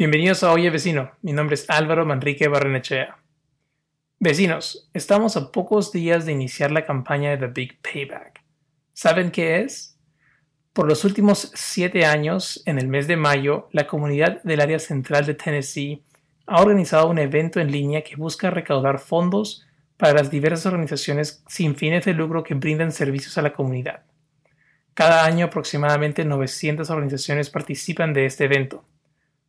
Bienvenidos a Oye Vecino, mi nombre es Álvaro Manrique Barrenechea. Vecinos, estamos a pocos días de iniciar la campaña de The Big Payback. ¿Saben qué es? Por los últimos siete años, en el mes de mayo, la comunidad del área central de Tennessee ha organizado un evento en línea que busca recaudar fondos para las diversas organizaciones sin fines de lucro que brindan servicios a la comunidad. Cada año aproximadamente 900 organizaciones participan de este evento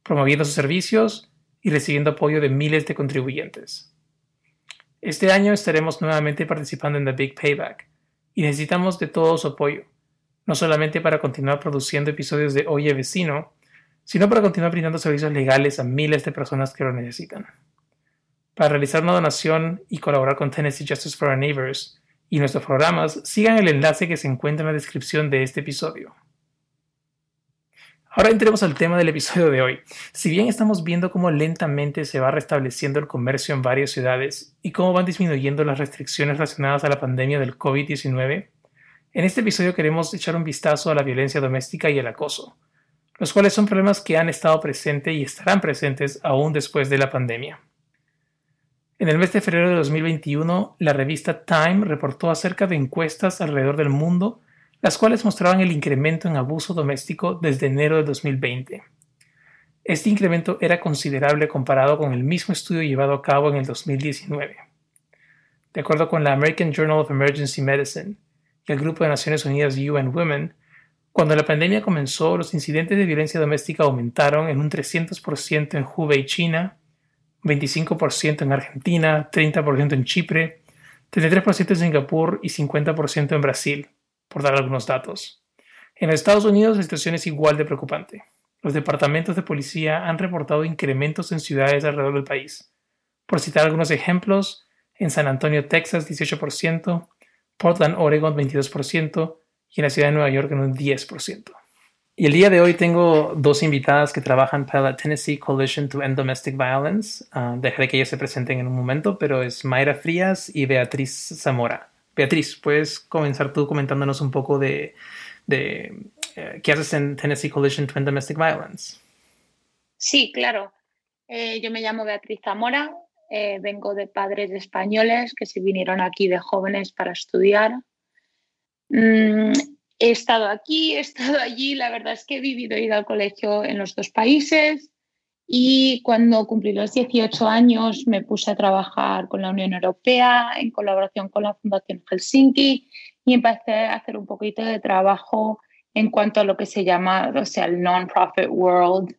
promoviendo sus servicios y recibiendo apoyo de miles de contribuyentes. Este año estaremos nuevamente participando en The Big Payback y necesitamos de todo su apoyo, no solamente para continuar produciendo episodios de Oye Vecino, sino para continuar brindando servicios legales a miles de personas que lo necesitan. Para realizar una donación y colaborar con Tennessee Justice for Our Neighbors y nuestros programas, sigan el enlace que se encuentra en la descripción de este episodio. Ahora entremos al tema del episodio de hoy. Si bien estamos viendo cómo lentamente se va restableciendo el comercio en varias ciudades y cómo van disminuyendo las restricciones relacionadas a la pandemia del COVID-19, en este episodio queremos echar un vistazo a la violencia doméstica y el acoso, los cuales son problemas que han estado presentes y estarán presentes aún después de la pandemia. En el mes de febrero de 2021, la revista Time reportó acerca de encuestas alrededor del mundo las cuales mostraban el incremento en abuso doméstico desde enero de 2020. Este incremento era considerable comparado con el mismo estudio llevado a cabo en el 2019. De acuerdo con la American Journal of Emergency Medicine y el Grupo de Naciones Unidas UN Women, cuando la pandemia comenzó, los incidentes de violencia doméstica aumentaron en un 300% en Hubei, China, 25% en Argentina, 30% en Chipre, 33% en Singapur y 50% en Brasil por dar algunos datos. En Estados Unidos la situación es igual de preocupante. Los departamentos de policía han reportado incrementos en ciudades alrededor del país. Por citar algunos ejemplos, en San Antonio, Texas, 18%, Portland, Oregon, 22% y en la ciudad de Nueva York en un 10%. Y el día de hoy tengo dos invitadas que trabajan para la Tennessee Coalition to End Domestic Violence. Ah, dejaré que ellas se presenten en un momento, pero es Mayra Frías y Beatriz Zamora. Beatriz, puedes comenzar tú comentándonos un poco de, eh, qué haces en Tennessee Coalition to Domestic Violence. Sí, claro. Eh, yo me llamo Beatriz Zamora, eh, vengo de padres españoles que se vinieron aquí de jóvenes para estudiar. Mm, he estado aquí, he estado allí, la verdad es que he vivido y ido al colegio en los dos países. Y cuando cumplí los 18 años me puse a trabajar con la Unión Europea en colaboración con la Fundación Helsinki y empecé a hacer un poquito de trabajo en cuanto a lo que se llama, o sea, el non-profit world.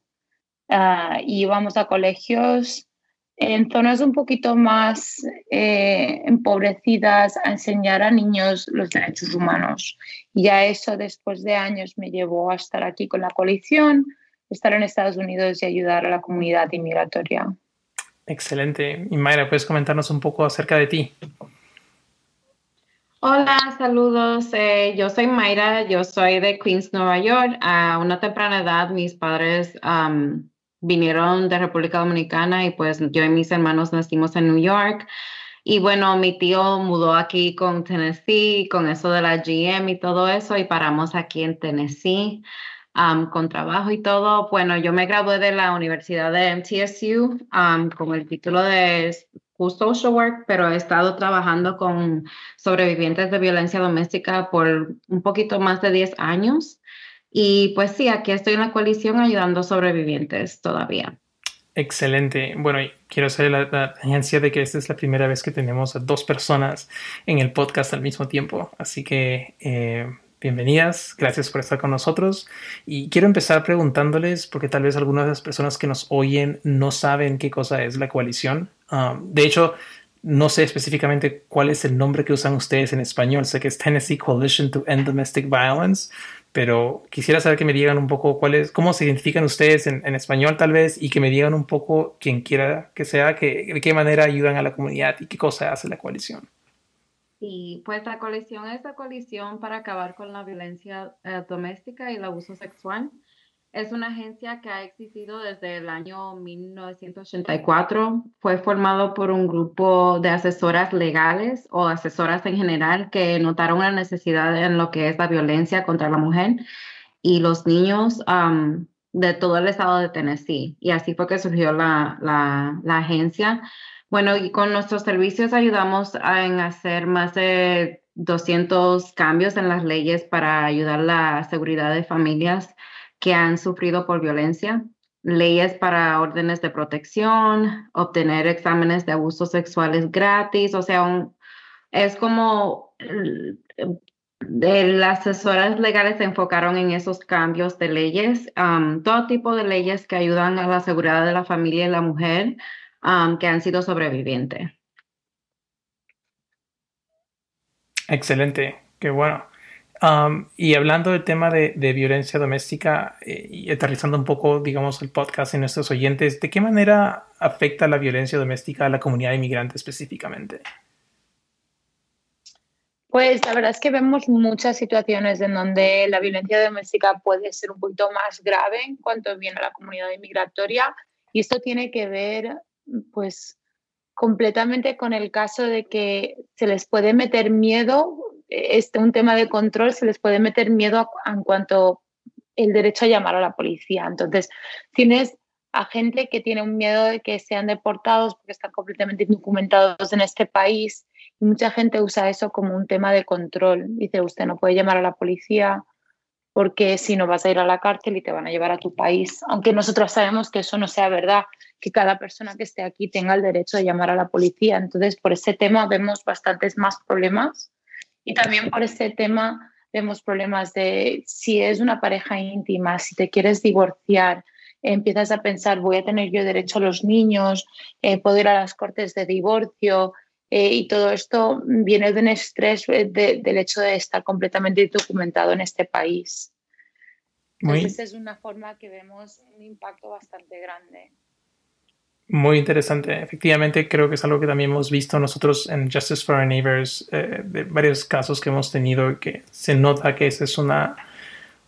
Uh, íbamos a colegios en zonas un poquito más eh, empobrecidas a enseñar a niños los derechos humanos. Y ya eso después de años me llevó a estar aquí con la coalición estar en Estados Unidos y ayudar a la comunidad inmigratoria. Excelente. Y Mayra, ¿puedes comentarnos un poco acerca de ti? Hola, saludos. Eh, yo soy Mayra, yo soy de Queens, Nueva York. A una temprana edad mis padres vinieron de República Dominicana y pues yo y mis hermanos nacimos en New York. Y bueno, mi tío mudó aquí con Tennessee, con eso de la GM y todo eso, y paramos aquí en Tennessee con trabajo y todo. Bueno, yo me gradué de la Universidad de MTSU con el título de Social Work, pero he estado trabajando con sobrevivientes de violencia doméstica por un poquito más de 10 años. Y pues sí, aquí estoy en la coalición ayudando sobrevivientes todavía. Excelente. Bueno, quiero hacer la, la agencia de que esta es la primera vez que tenemos a dos personas en el podcast al mismo tiempo. Así que eh, bienvenidas, gracias por estar con nosotros. Y quiero empezar preguntándoles, porque tal vez algunas de las personas que nos oyen no saben qué cosa es la coalición. Um, de hecho, no sé específicamente cuál es el nombre que usan ustedes en español. Sé que es Tennessee Coalition to End Domestic Violence, pero quisiera saber que me digan un poco cuál es, cómo se identifican ustedes en, español tal vez y que me digan un poco, quien quiera que sea, que, de qué manera ayudan a la comunidad y qué cosa hace la coalición. Sí, pues la coalición es la coalición para acabar con la violencia eh, doméstica y el abuso sexual. Es una agencia que ha existido desde el año 1984. Fue formado por un grupo de asesoras legales o asesoras en general que notaron una necesidad en lo que es la violencia contra la mujer y los niños de todo el estado de Tennessee. Y así fue que surgió la, la, agencia. Bueno, y con nuestros servicios ayudamos a, en hacer más de 200 cambios en las leyes para ayudar la seguridad de familias que han sufrido por violencia, leyes para órdenes de protección, obtener exámenes de abusos sexuales gratis, o sea, es como las asesoras legales se enfocaron en esos cambios de leyes, um, todo tipo de leyes que ayudan a la seguridad de la familia y la mujer um, que han sido sobrevivientes. Excelente, qué bueno y hablando del tema de, violencia doméstica eh, y aterrizando un poco, digamos, el podcast en nuestros oyentes, ¿de qué manera afecta la violencia doméstica a la comunidad inmigrante específicamente? Pues la verdad es que vemos muchas situaciones en donde la violencia doméstica puede ser un poquito más grave en cuanto viene a la comunidad inmigratoria y esto tiene que ver pues completamente con el caso de que se les puede meter miedo este, un tema de control se les puede meter miedo en cuanto el derecho a llamar a la policía. Entonces, tienes a gente que tiene un miedo de que sean deportados porque están completamente indocumentados en este país y mucha gente usa eso como un tema de control. Dice, usted no puede llamar a la policía porque si no vas a ir a la cárcel y te van a llevar a tu país. Aunque nosotros sabemos que eso no sea verdad, que cada persona que esté aquí tenga el derecho de llamar a la policía. Entonces, por ese tema vemos bastantes más problemas y también por ese tema vemos problemas de si es una pareja íntima, si te quieres divorciar, empiezas a pensar, voy a tener yo derecho a los niños, eh, puedo ir a las cortes de divorcio. Eh, y todo esto viene de un estrés eh, del hecho de estar completamente documentado en este país. Entonces es una forma que vemos un impacto bastante grande. Muy interesante. Efectivamente, creo que es algo que también hemos visto nosotros en Justice for Our Neighbors, eh, de varios casos que hemos tenido, que se nota que esa es una,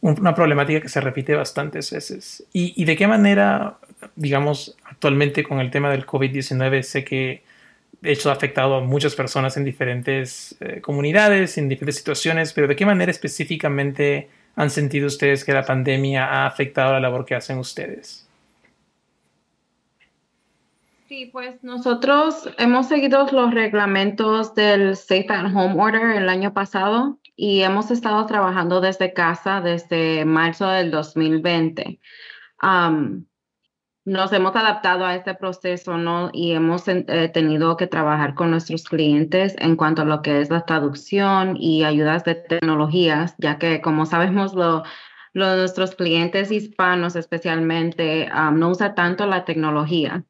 una problemática que se repite bastantes veces. ¿Y, de qué manera, digamos, actualmente con el tema del COVID-19, sé que de hecho ha afectado a muchas personas en diferentes eh, comunidades, en diferentes situaciones, pero de qué manera específicamente han sentido ustedes que la pandemia ha afectado la labor que hacen ustedes? Sí, pues nosotros hemos seguido los reglamentos del Safe at Home Order el año pasado y hemos estado trabajando desde casa desde marzo del 2020. Nos hemos adaptado a este proceso ¿no? y hemos eh, tenido que trabajar con nuestros clientes en cuanto a lo que es la traducción y ayudas de tecnologías, ya que como sabemos lo, nuestros clientes hispanos especialmente no usan tanto la tecnología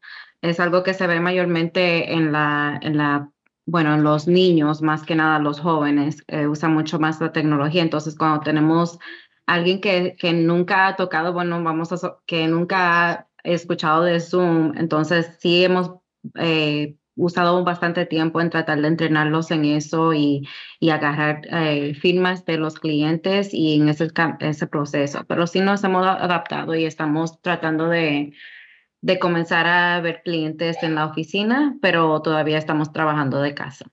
es algo que se ve mayormente en la, en la bueno, en los niños, más que nada los jóvenes, eh, usan mucho más la tecnología. Entonces, cuando tenemos alguien que, que nunca ha tocado, bueno, vamos a, que nunca ha escuchado de Zoom, entonces sí hemos eh, usado bastante tiempo en tratar de entrenarlos en eso y, y agarrar eh, firmas de los clientes y en ese, ese proceso. Pero sí nos hemos adaptado y estamos tratando de de comenzar a ver clientes en la oficina, pero todavía estamos trabajando de casa.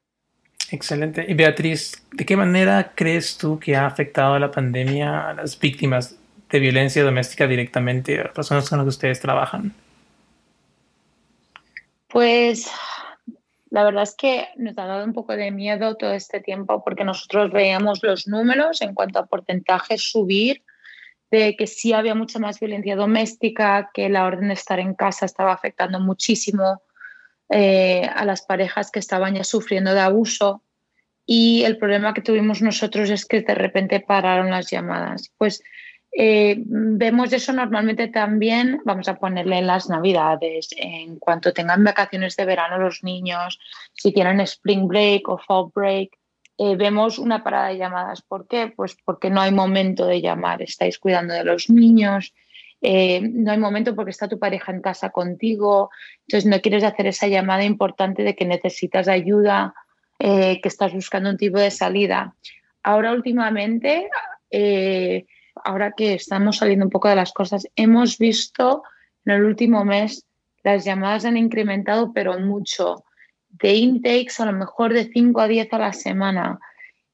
Excelente. Y Beatriz, ¿de qué manera crees tú que ha afectado la pandemia a las víctimas de violencia doméstica directamente, a personas con las que ustedes trabajan? Pues la verdad es que nos ha dado un poco de miedo todo este tiempo porque nosotros veíamos los números en cuanto a porcentajes subir de que sí había mucha más violencia doméstica, que la orden de estar en casa estaba afectando muchísimo eh, a las parejas que estaban ya sufriendo de abuso. Y el problema que tuvimos nosotros es que de repente pararon las llamadas. Pues Eh, vemos eso normalmente también, vamos a ponerle en las navidades, en cuanto tengan vacaciones de verano los niños, si tienen spring break o fall break, eh, vemos una parada de llamadas. ¿Por qué? Pues porque no hay momento de llamar, estáis cuidando de los niños, eh, no hay momento porque está tu pareja en casa contigo, entonces no quieres hacer esa llamada importante de que necesitas ayuda, que estás buscando un tipo de salida. Ahora últimamente ahora que estamos saliendo un poco de las cosas, hemos visto en el último mes las llamadas han incrementado, pero mucho. De intakes a lo mejor de 5 a 10 a la semana.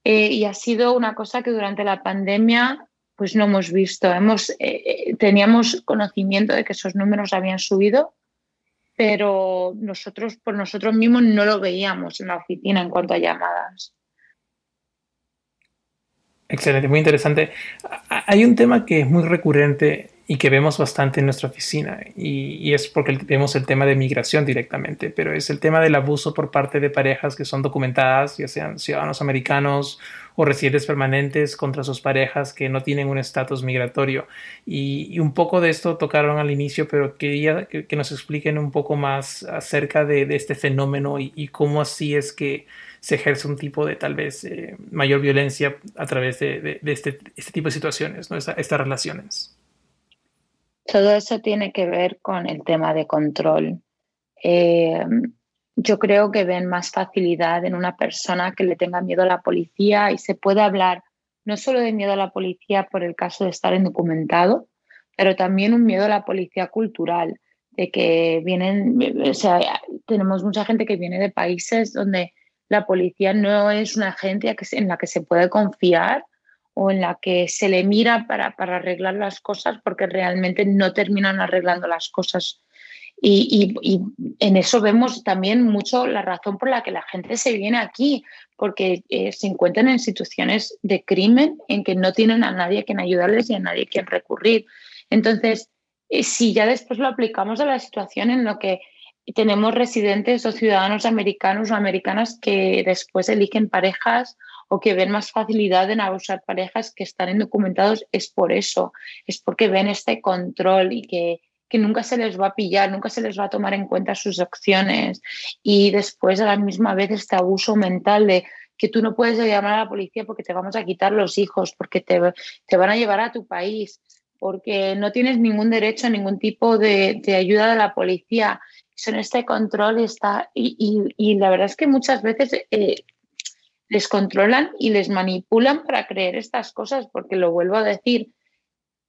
Eh, y ha sido una cosa que durante la pandemia pues no hemos visto. Hemos, eh, eh, teníamos conocimiento de que esos números habían subido, pero nosotros por nosotros mismos no lo veíamos en la oficina en cuanto a llamadas. Excelente, muy interesante. Hay un tema que es muy recurrente y que vemos bastante en nuestra oficina y, es porque vemos el tema de migración directamente, pero es el tema del abuso por parte de parejas que son documentadas, ya sean ciudadanos americanos o residentes permanentes contra sus parejas que no tienen un estatus migratorio. Y, un poco de esto tocaron al inicio, pero quería que, nos expliquen un poco más acerca de, este fenómeno y cómo así es que se ejerce un tipo de tal vez eh, mayor violencia a través de, este, este, tipo de situaciones, ¿no? estas relaciones. Todo eso tiene que ver con el tema de control. Eh, yo creo que ven más facilidad en una persona que le tenga miedo a la policía y se puede hablar no solo de miedo a la policía por el caso de estar indocumentado, pero también un miedo a la policía cultural, de que vienen, o sea, tenemos mucha gente que viene de países donde la policía no es una agencia en la que se puede confiar o en la que se le mira para, arreglar las cosas porque realmente no terminan arreglando las cosas. Y, en eso vemos también mucho la razón por la que la gente se viene aquí, porque eh, se encuentran en situaciones de crimen en que no tienen a nadie quien ayudarles y a nadie quien recurrir. Entonces, eh, si ya después lo aplicamos a la situación en lo que tenemos residentes o ciudadanos americanos o americanas que después eligen parejas o que ven más facilidad en abusar parejas que están indocumentados, es por eso, es porque ven este control y que, que nunca se les va a pillar, nunca se les va a tomar en cuenta sus acciones. Y después a la misma vez este abuso mental de que tú no puedes llamar a la policía porque te vamos a quitar los hijos, porque te, te van a llevar a tu país, porque no tienes ningún derecho ningún tipo de, de ayuda de la policía son este control está, y, la verdad es que muchas veces eh, les controlan y les manipulan para creer estas cosas, porque lo vuelvo a decir,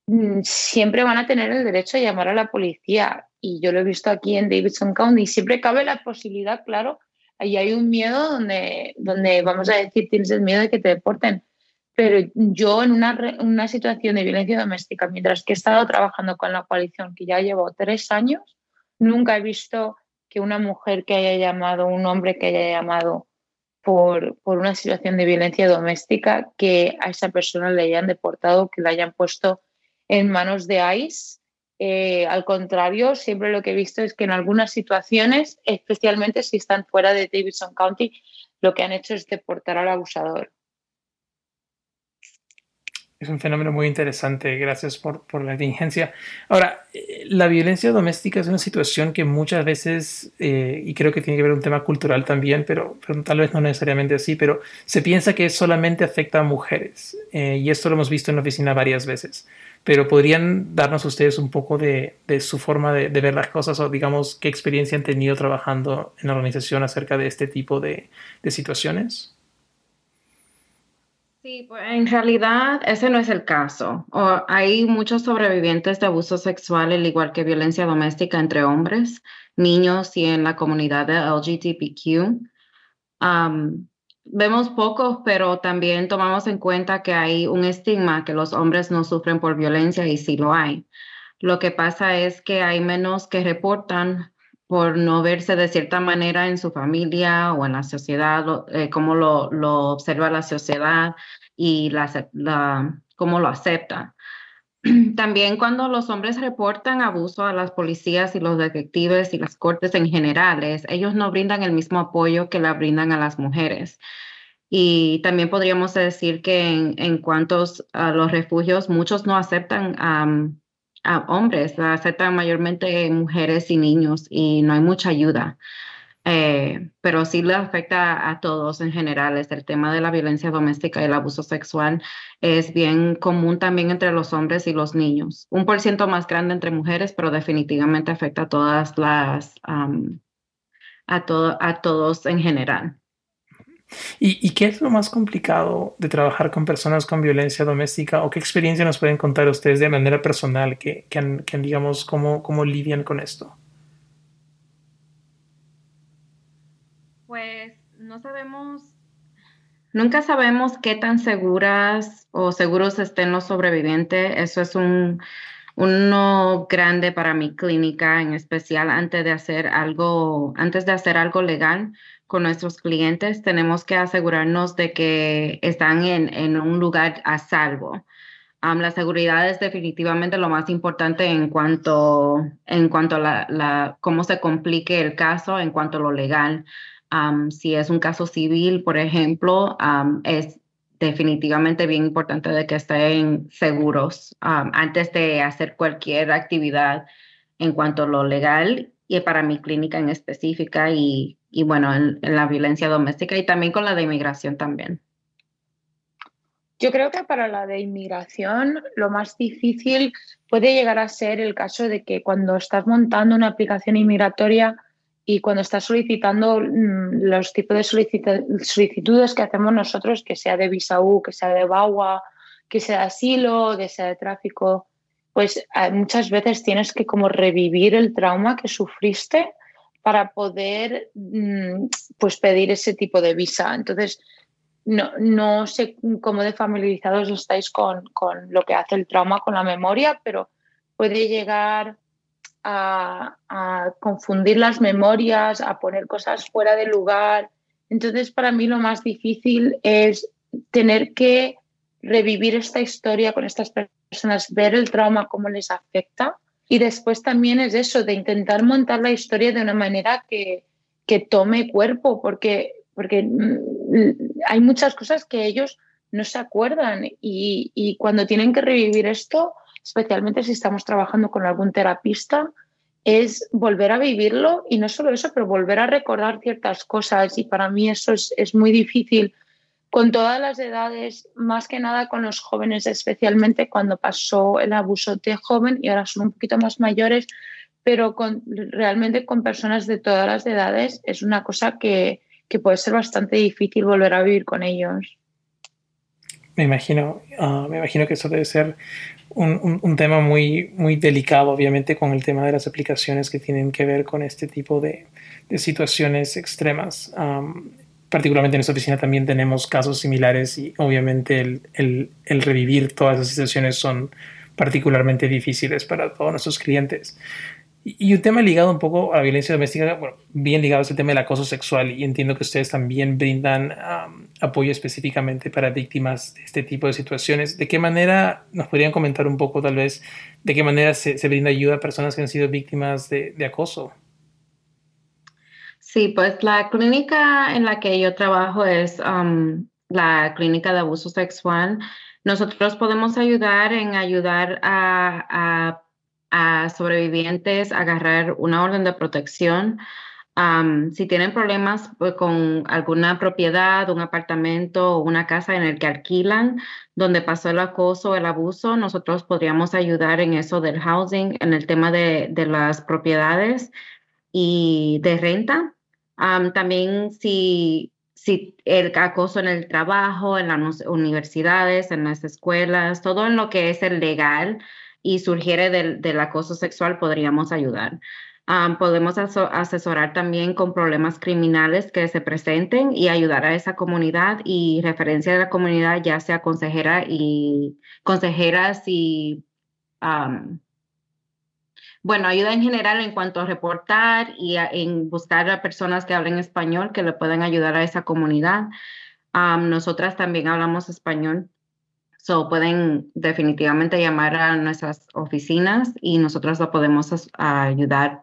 mm, siempre van a tener el derecho a llamar a la policía. Y yo lo he visto aquí en Davidson County. Siempre cabe la posibilidad, claro, ahí hay un miedo donde, donde vamos a decir, tienes el miedo de que te deporten. Pero yo en una, una situación de violencia doméstica, mientras que he estado trabajando con la coalición, que ya llevo tres años, Nunca he visto que una mujer que haya llamado, un hombre que haya llamado por, por una situación de violencia doméstica, que a esa persona le hayan deportado, que la hayan puesto en manos de ICE. Eh, al contrario, siempre lo que he visto es que en algunas situaciones, especialmente si están fuera de Davidson County, lo que han hecho es deportar al abusador. Es un fenómeno muy interesante, gracias por, por, la diligencia. Ahora, eh, la violencia doméstica es una situación que muchas veces, eh, y creo que tiene que ver un tema cultural también, pero, tal vez no necesariamente así, pero se piensa que solamente afecta a mujeres, eh, y esto lo hemos visto en la oficina varias veces. Pero podrían darnos ustedes un poco de, de su forma de, de, ver las cosas o digamos qué experiencia han tenido trabajando en la organización acerca de este tipo de, de situaciones. Sí, pues en realidad ese no es el caso. hay muchos sobrevivientes de abuso sexual, al igual que violencia doméstica entre hombres, niños y en la comunidad de LGBTQ. vemos pocos, pero también tomamos en cuenta que hay un estigma que los hombres no sufren por violencia y sí lo hay. Lo que pasa es que hay menos que reportan por no verse de cierta manera en su familia o en la sociedad, eh, cómo lo, lo, observa la sociedad y la, la, cómo lo acepta. También cuando los hombres reportan abuso a las policías y los detectives y las cortes en generales, ellos no brindan el mismo apoyo que la brindan a las mujeres. Y también podríamos decir que en, en cuanto a los refugios, muchos no aceptan a hombres, aceptan mayormente mujeres y niños y no hay mucha ayuda. Eh, pero sí le afecta a todos en general. Es el tema de la violencia doméstica y el abuso sexual es bien común también entre los hombres y los niños. Un por ciento más grande entre mujeres, pero definitivamente afecta a todas las, a, a todos en general. ¿Y, qué es lo más complicado de trabajar con personas con violencia doméstica o qué experiencia nos pueden contar ustedes de manera personal que, que, digamos, cómo, cómo lidian con esto? Pues no sabemos, nunca sabemos qué tan seguras o seguros estén los sobrevivientes. Eso es un, uno grande para mi clínica, en especial antes de hacer algo, antes de hacer algo legal con nuestros clientes, tenemos que asegurarnos de que están en, un lugar a salvo. la seguridad es definitivamente lo más importante en cuanto, en cuanto a la, cómo se complique el caso, en cuanto a lo legal. si es un caso civil, por ejemplo, es definitivamente bien importante de que estén seguros antes de hacer cualquier actividad en cuanto a lo legal y para mi clínica en específica y y bueno, en, la violencia doméstica y también con la de inmigración también. Yo creo que para la de inmigración lo más difícil puede llegar a ser el caso de que cuando estás montando una aplicación inmigratoria y cuando estás solicitando mm, los tipos de solicitudes que hacemos nosotros, que sea de visa U, que sea de BAWA, que sea de asilo, que sea de tráfico, pues eh, muchas veces tienes que como revivir el trauma que sufriste para poder mm, pues pedir ese tipo de visa. Entonces, no, no sé cómo de familiarizados estáis con, con, lo que hace el trauma con la memoria, pero puede llegar a, a, confundir las memorias, a poner cosas fuera de lugar. Entonces, para mí lo más difícil es tener que revivir esta historia con estas personas, ver el trauma, cómo les afecta. Y después también es eso, de intentar montar la historia de una manera que, que tome cuerpo, porque, porque mm, hay muchas cosas que ellos no se acuerdan. Y, y, cuando tienen que revivir esto, especialmente si estamos trabajando con algún terapista, es volver a vivirlo y no solo eso, pero volver a recordar ciertas cosas. Y para mí eso es, es muy difícil con todas las edades, más que nada con los jóvenes, especialmente cuando pasó el abuso de joven y ahora son un poquito más mayores, pero con, realmente con personas de todas las edades es una cosa que, que puede ser bastante difícil volver a vivir con ellos. Me imagino, ah, me imagino que eso debe ser un, un, tema muy, muy delicado, obviamente, con el tema de las aplicaciones que tienen que ver con este tipo de, de situaciones extremas particularmente en esta oficina también tenemos casos similares y obviamente el, el, revivir todas esas situaciones son particularmente difíciles para todos nuestros clientes. Y, un tema ligado un poco a la violencia doméstica, bueno, bien ligado es el tema del acoso sexual y entiendo que ustedes también brindan apoyo específicamente para víctimas de este tipo de situaciones. ¿De qué manera nos podrían comentar un poco tal vez de qué manera se, se brinda ayuda a personas que han sido víctimas de, de acoso? Sí, pues la clínica en la que yo trabajo es um, la clínica de abuso sexual. Nosotros podemos ayudar en ayudar a, sobrevivientes a agarrar una orden de protección. Um, si tienen problemas pues, con alguna propiedad, un apartamento o una casa en el que alquilan, donde pasó el acoso, el abuso, nosotros podríamos ayudar en eso del housing, en el tema de, de las propiedades y de renta también si, si el acoso en el trabajo, en las universidades, en las escuelas, todo en lo que es el legal y surgiere del, del acoso sexual, podríamos ayudar. podemos asesorar también con problemas criminales que se presenten y ayudar a esa comunidad y referencia de la comunidad, ya sea consejera y consejeras y bueno, ayuda en general en cuanto a reportar y en buscar a personas que hablen español que le puedan ayudar a esa comunidad. nosotras también hablamos español, so pueden definitivamente llamar a nuestras oficinas y nosotros lo podemos ayudar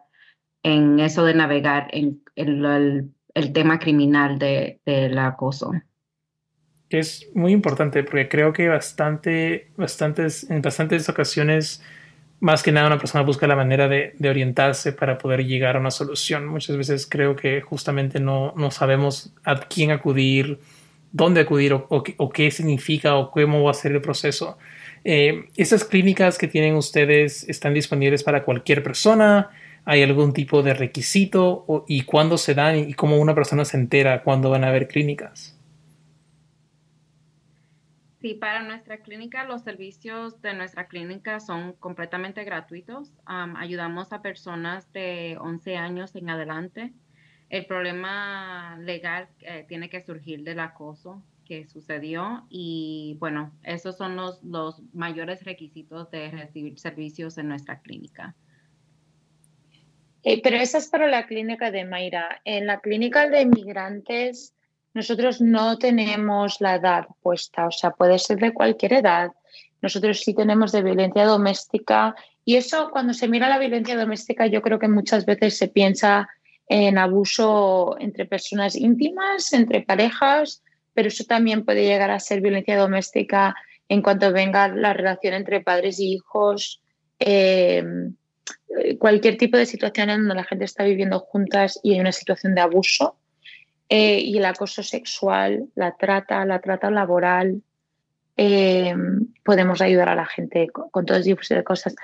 en eso de navegar en, el, tema criminal del acoso. que es muy importante porque creo que bastante, bastantes, en bastantes ocasiones, más que nada una persona busca la manera de, orientarse para poder llegar a una solución. Muchas veces creo que justamente no, no sabemos a quién acudir, dónde acudir o, qué significa o cómo va a ser el proceso. Eh, ¿Esas clínicas que tienen ustedes están disponibles para cualquier persona? ¿Hay algún tipo de requisito? ¿Y cuándo se dan? ¿Y cómo una persona se entera cuándo van a haber clínicas? Sí, para nuestra clínica, los servicios de nuestra clínica son completamente gratuitos. ayudamos a personas de 11 años en adelante. El problema legal eh, tiene que surgir del acoso que sucedió y bueno, esos son los, mayores requisitos de recibir servicios en nuestra clínica. Eh, pero esa es para la clínica de Mayra. En la clínica de inmigrantes nosotros no tenemos la edad puesta, o sea, puede ser de cualquier edad. Nosotros sí tenemos de violencia doméstica y eso cuando se mira la violencia doméstica yo creo que muchas veces se piensa en abuso entre personas íntimas, entre parejas, pero eso también puede llegar a ser violencia doméstica en cuanto venga la relación entre padres y hijos, eh, cualquier tipo de situación en donde la gente está viviendo juntas y hay una situación de abuso. Eh, y el acoso sexual, la trata, la trata laboral. Eh, podemos ayudar a la gente con, todo tipo de cosas.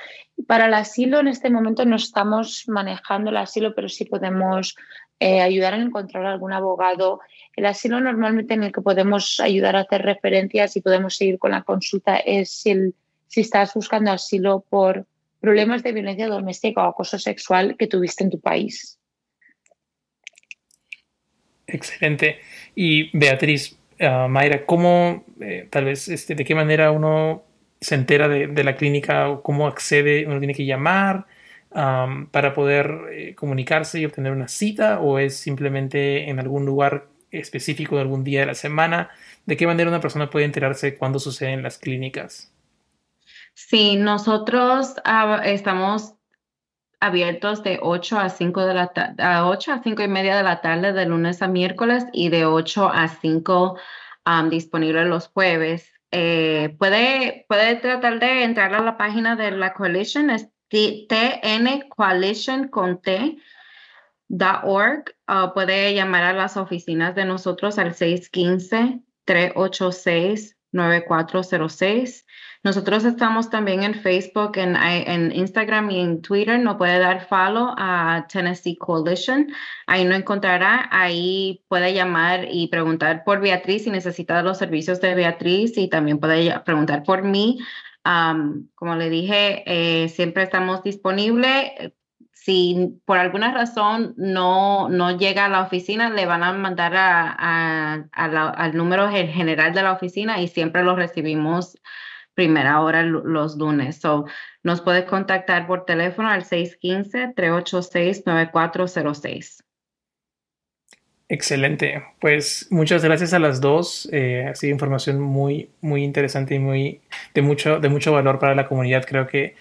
Para el asilo, en este momento no estamos manejando el asilo, pero sí podemos eh, ayudar a encontrar algún abogado. El asilo normalmente en el que podemos ayudar a hacer referencias y podemos seguir con la consulta es si estás buscando asilo por problemas de violencia doméstica o acoso sexual que tuviste en tu país. Excelente. Y Beatriz, uh, Mayra, ¿cómo, eh, tal vez, este, de qué manera uno se entera de, la clínica o cómo accede? ¿Uno tiene que llamar para poder eh, comunicarse y obtener una cita o es simplemente en algún lugar específico de algún día de la semana? ¿De qué manera una persona puede enterarse cuando suceden las clínicas? Sí, nosotros ah, estamos abiertos de 8 a 5 de la a 8 a 5 y media de la tarde de lunes a miércoles y de 8 a 5 um, disponibles los jueves. Eh, puede, puede tratar de entrar a la página de la coalition, es TN Coalition con T. .org, uh, puede llamar a las oficinas de nosotros al 615 386 9406 nosotros estamos también en Facebook, en, Instagram y en Twitter. No puede dar follow a Tennessee Coalition. Ahí no encontrará. Ahí puede llamar y preguntar por Beatriz si necesita los servicios de Beatriz y también puede preguntar por mí. como le dije, eh, siempre estamos disponibles si por alguna razón no, no llega a la oficina, le van a mandar al número general de la oficina y siempre lo recibimos primera hora los lunes. So, nos puedes contactar por teléfono al 615-386-9406. Excelente. Pues muchas gracias a las dos. Eh, ha sido información muy, muy interesante y muy de mucho, de mucho valor para la comunidad. Creo que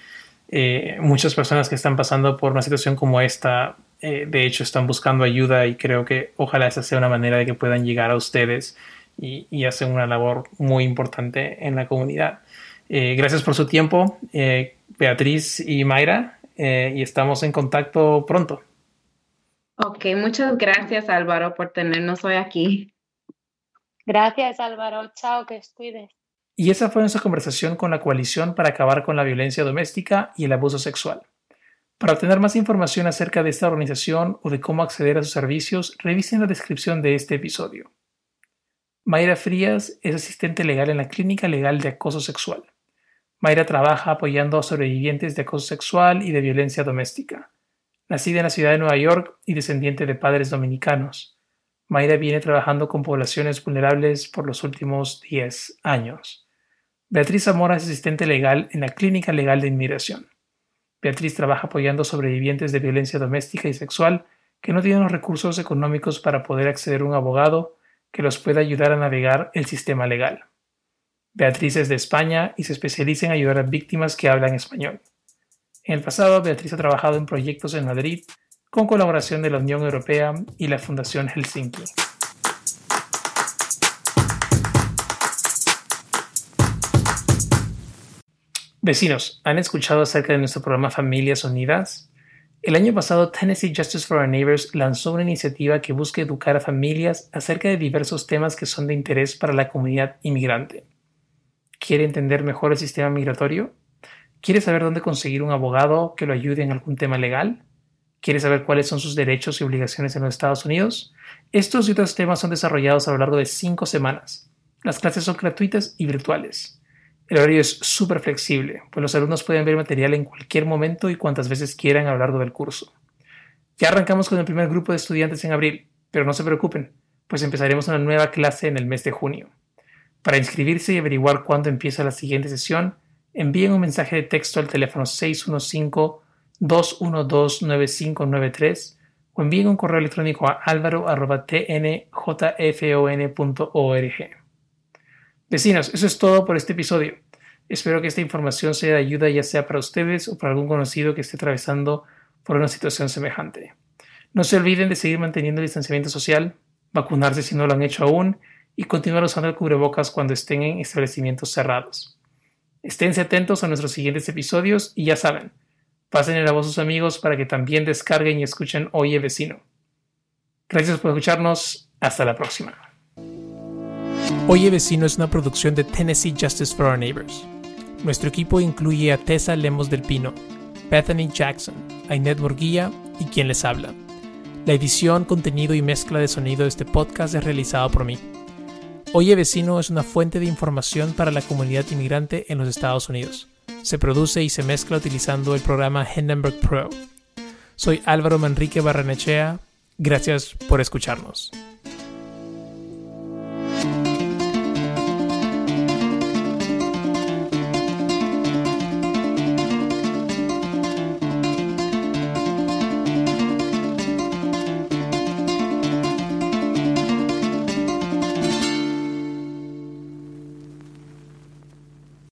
eh, muchas personas que están pasando por una situación como esta, eh, de hecho, están buscando ayuda y creo que ojalá esa sea una manera de que puedan llegar a ustedes y, y hacer una labor muy importante en la comunidad. Eh, gracias por su tiempo, eh, Beatriz y Mayra, eh, y estamos en contacto pronto. Ok, muchas gracias Álvaro por tenernos hoy aquí. Gracias Álvaro, chao, que cuides. Y esa fue nuestra conversación con la coalición para acabar con la violencia doméstica y el abuso sexual. Para obtener más información acerca de esta organización o de cómo acceder a sus servicios, revisen la descripción de este episodio. Mayra Frías es asistente legal en la Clínica Legal de Acoso Sexual. Mayra trabaja apoyando a sobrevivientes de acoso sexual y de violencia doméstica. Nacida en la ciudad de Nueva York y descendiente de padres dominicanos, Mayra viene trabajando con poblaciones vulnerables por los últimos 10 años. Beatriz Zamora es asistente legal en la Clínica Legal de Inmigración. Beatriz trabaja apoyando sobrevivientes de violencia doméstica y sexual que no tienen los recursos económicos para poder acceder a un abogado que los pueda ayudar a navegar el sistema legal. Beatriz es de España y se especializa en ayudar a víctimas que hablan español. En el pasado, Beatriz ha trabajado en proyectos en Madrid con colaboración de la Unión Europea y la Fundación Helsinki. Vecinos, ¿han escuchado acerca de nuestro programa Familias Unidas? El año pasado, Tennessee Justice for Our Neighbors lanzó una iniciativa que busca educar a familias acerca de diversos temas que son de interés para la comunidad inmigrante. ¿Quiere entender mejor el sistema migratorio? ¿Quiere saber dónde conseguir un abogado que lo ayude en algún tema legal? ¿Quiere saber cuáles son sus derechos y obligaciones en los Estados Unidos? Estos y otros temas son desarrollados a lo largo de cinco semanas. Las clases son gratuitas y virtuales. El horario es súper flexible, pues los alumnos pueden ver material en cualquier momento y cuantas veces quieran a lo largo del curso. Ya arrancamos con el primer grupo de estudiantes en abril, pero no se preocupen, pues empezaremos una nueva clase en el mes de junio. Para inscribirse y averiguar cuándo empieza la siguiente sesión, envíen un mensaje de texto al teléfono 615-212-9593 o envíen un correo electrónico a alvaro.tnjfon.org. Vecinos, eso es todo por este episodio. Espero que esta información sea de ayuda ya sea para ustedes o para algún conocido que esté atravesando por una situación semejante. No se olviden de seguir manteniendo el distanciamiento social, vacunarse si no lo han hecho aún y continuar usando el cubrebocas cuando estén en establecimientos cerrados. Esténse atentos a nuestros siguientes episodios y ya saben, pasen la voz a sus amigos para que también descarguen y escuchen Oye Vecino. Gracias por escucharnos. Hasta la próxima. Oye Vecino es una producción de Tennessee Justice for Our Neighbors. Nuestro equipo incluye a Tessa Lemos del Pino, Bethany Jackson, Ainet Morguilla y quien les habla. La edición, contenido y mezcla de sonido de este podcast es realizado por mí. Oye Vecino es una fuente de información para la comunidad inmigrante en los Estados Unidos. Se produce y se mezcla utilizando el programa Hindenburg Pro. Soy Álvaro Manrique Barranechea. Gracias por escucharnos.